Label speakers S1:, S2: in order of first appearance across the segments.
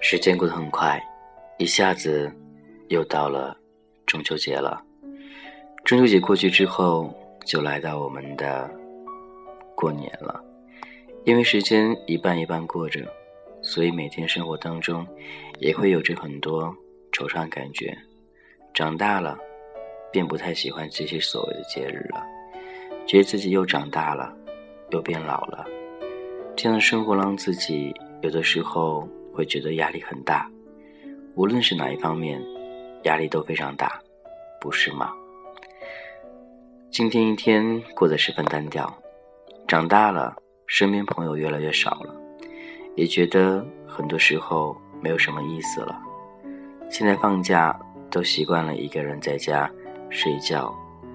S1: 时间过得很快，一下子又到了中秋节了。中秋节过去之后，就来到我们的过年了。因为时间一半一半过着，所以每天生活当中也会有着很多惆怅感觉。长大了，便不太喜欢这些所谓的节日了，觉得自己又长大了，又变老了。这样的生活让自己有的时候。会觉得压力很大，无论是哪一方面，压力都非常大，不是吗？今天一天过得十分单调，长大了，身边朋友越来越少了，也觉得很多时候没有什么意思了。现在放假都习惯了一个人在家睡觉、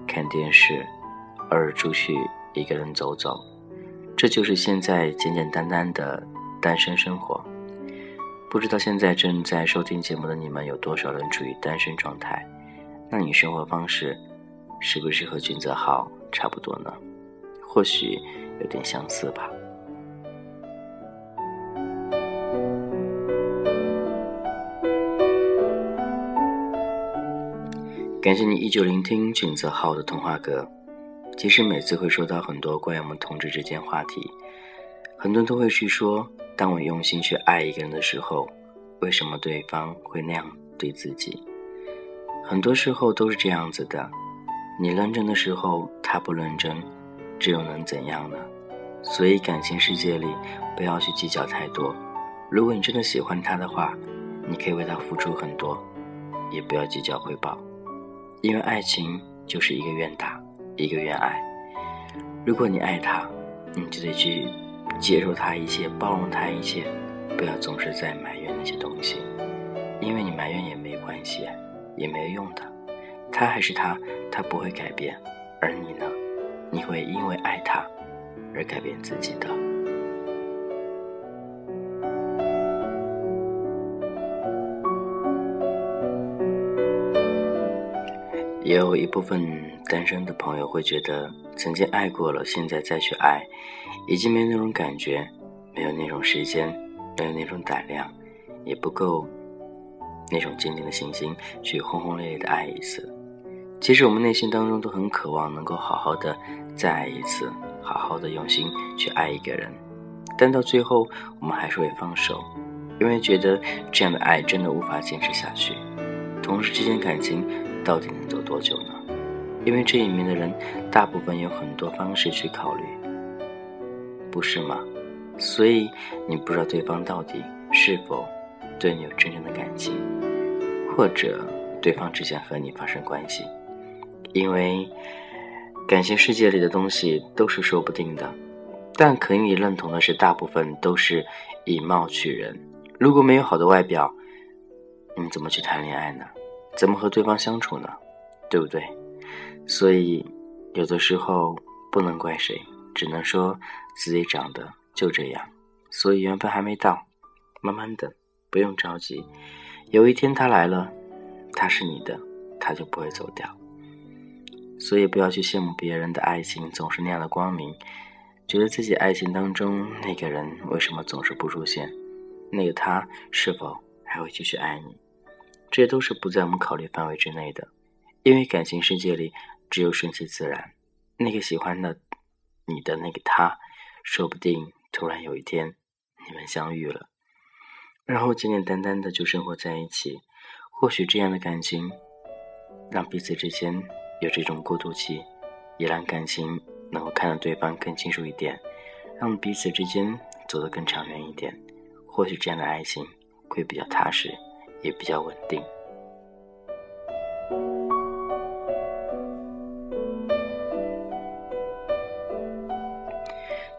S1: 看电视，偶尔出去一个人走走，这就是现在简简单单的单身生活。不知道现在正在收听节目的你们有多少人处于单身状态？那你生活方式是不是和君泽浩差不多呢？或许有点相似吧。感谢你依旧聆听君泽浩的童话歌。其实每次会说到很多关于我们同志之间话题，很多人都会去说。当我用心去爱一个人的时候，为什么对方会那样对自己？很多时候都是这样子的。你认真的时候，他不认真，这又能怎样呢？所以感情世界里，不要去计较太多。如果你真的喜欢他的话，你可以为他付出很多，也不要计较回报，因为爱情就是一个愿打，一个愿挨。如果你爱他，你就得去。接受他一切，包容他一切，不要总是在埋怨那些东西，因为你埋怨也没关系，也没用的。他还是他，他不会改变，而你呢？你会因为爱他而改变自己的。也有一部分单身的朋友会觉得，曾经爱过了，现在再去爱。已经没有那种感觉，没有那种时间，没有那种胆量，也不够那种坚定的信心去轰轰烈烈的爱一次。其实我们内心当中都很渴望能够好好的再爱一次，好好的用心去爱一个人，但到最后我们还是会放手，因为觉得这样的爱真的无法坚持下去。同事之间感情到底能走多久呢？因为这里面的人大部分有很多方式去考虑。不是吗？所以你不知道对方到底是否对你有真正的感情，或者对方只想和你发生关系。因为感情世界里的东西都是说不定的。但可以认同的是，大部分都是以貌取人。如果没有好的外表，你们怎么去谈恋爱呢？怎么和对方相处呢？对不对？所以有的时候不能怪谁。只能说自己长得就这样，所以缘分还没到，慢慢等，不用着急。有一天他来了，他是你的，他就不会走掉。所以不要去羡慕别人的爱情总是那样的光明，觉得自己爱情当中那个人为什么总是不出现，那个他是否还会继续爱你，这都是不在我们考虑范围之内的。因为感情世界里只有顺其自然，那个喜欢的。你的那个他，说不定突然有一天你们相遇了，然后简简单单的就生活在一起。或许这样的感情，让彼此之间有这种过渡期，也让感情能够看到对方更清楚一点，让彼此之间走得更长远一点。或许这样的爱情会比较踏实，也比较稳定。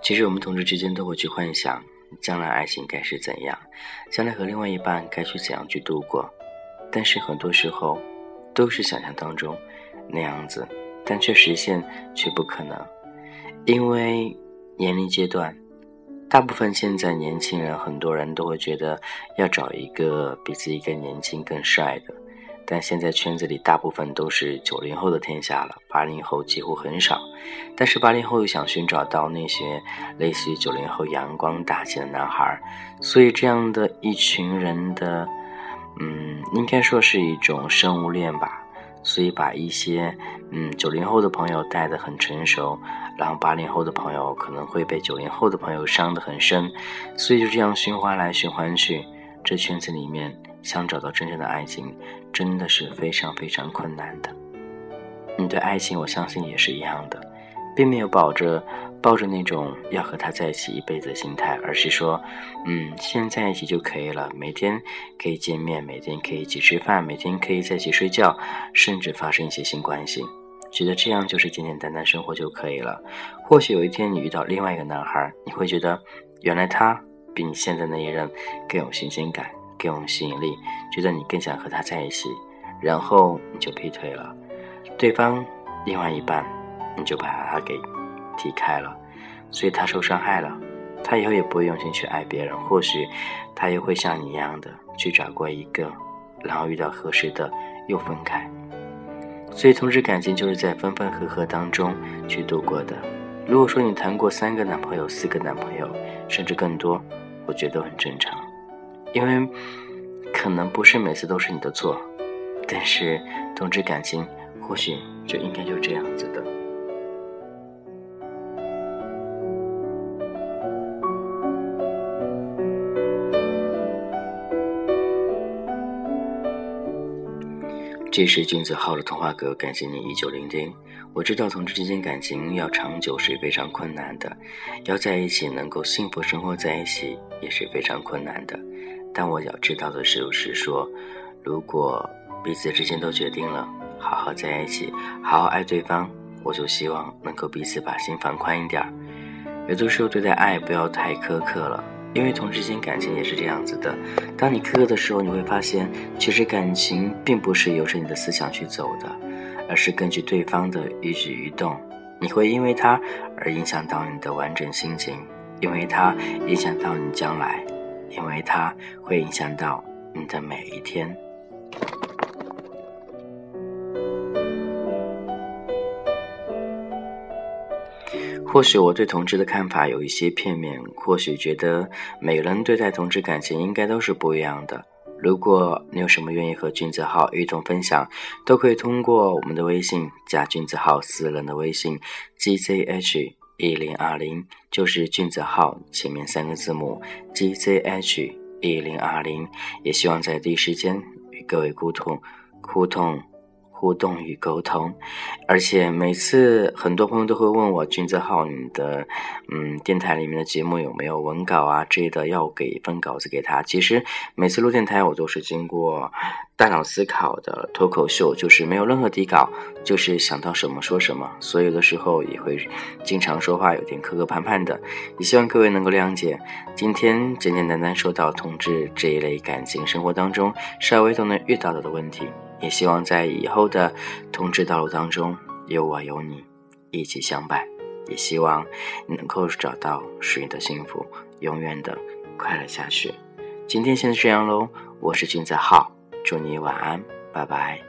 S1: 其实我们同志之间都会去幻想，将来爱情该是怎样，将来和另外一半该去怎样去度过。但是很多时候，都是想象当中那样子，但却实现却不可能。因为年龄阶段，大部分现在年轻人，很多人都会觉得要找一个比自己更年轻、更帅的。但现在圈子里大部分都是九零后的天下了，八零后几乎很少。但是八零后又想寻找到那些类似于九零后阳光大气的男孩，所以这样的一群人的，嗯，应该说是一种生物链吧。所以把一些嗯九零后的朋友带得很成熟，然后八零后的朋友可能会被九零后的朋友伤得很深，所以就这样循环来循环去，这圈子里面。想找到真正的爱情，真的是非常非常困难的。你对爱情，我相信也是一样的，并没有抱着抱着那种要和他在一起一辈子的心态，而是说，嗯，现在一起就可以了，每天可以见面，每天可以一起吃饭，每天可以在一起睡觉，甚至发生一些性关系，觉得这样就是简简单单生活就可以了。或许有一天你遇到另外一个男孩，你会觉得，原来他比你现在那一任更有新鲜感。更有吸引力，觉得你更想和他在一起，然后你就劈腿了。对方另外一半，你就把他给踢开了，所以他受伤害了。他以后也不会用心去爱别人，或许他也会像你一样的去找过一个，然后遇到合适的又分开。所以，同志感情就是在分分合合当中去度过的。如果说你谈过三个男朋友、四个男朋友，甚至更多，我觉得很正常。因为可能不是每次都是你的错，但是同志感情或许就应该就这样子的。这是君子号的童话阁，感谢你依旧聆听。我知道同志之间感情要长久是非常困难的，要在一起能够幸福生活在一起也是非常困难的。但我要知道的是，是说，如果彼此之间都决定了好好在一起，好好爱对方，我就希望能够彼此把心放宽一点儿。有的时候对待爱不要太苛刻了，因为同之间感情也是这样子的。当你苛刻的时候，你会发现，其实感情并不是由着你的思想去走的，而是根据对方的一举一动。你会因为他而影响到你的完整心情，因为他影响到你将来。因为他会影响到你的每一天。或许我对同志的看法有一些片面，或许觉得每个人对待同志感情应该都是不一样的。如果你有什么愿意和君子号一同分享，都可以通过我们的微信加君子号私人的微信 gzh。一零二零就是君子号前面三个字母 G Z H 一零二零，也希望在第一时间与各位沟通、互动。互动与沟通，而且每次很多朋友都会问我君子号你的嗯电台里面的节目有没有文稿啊之类的，要给一份稿子给他。其实每次录电台我都是经过大脑思考的脱口秀，就是没有任何底稿，就是想到什么说什么，所以有的时候也会经常说话有点磕磕绊绊的，也希望各位能够谅解。今天简简单单说到同志这一类感情生活当中稍微都能遇到的问题。也希望在以后的通志道路当中，有我有你一起相伴。也希望你能够找到属于你的幸福，永远的快乐下去。今天先这样喽，我是君子浩，祝你晚安，拜拜。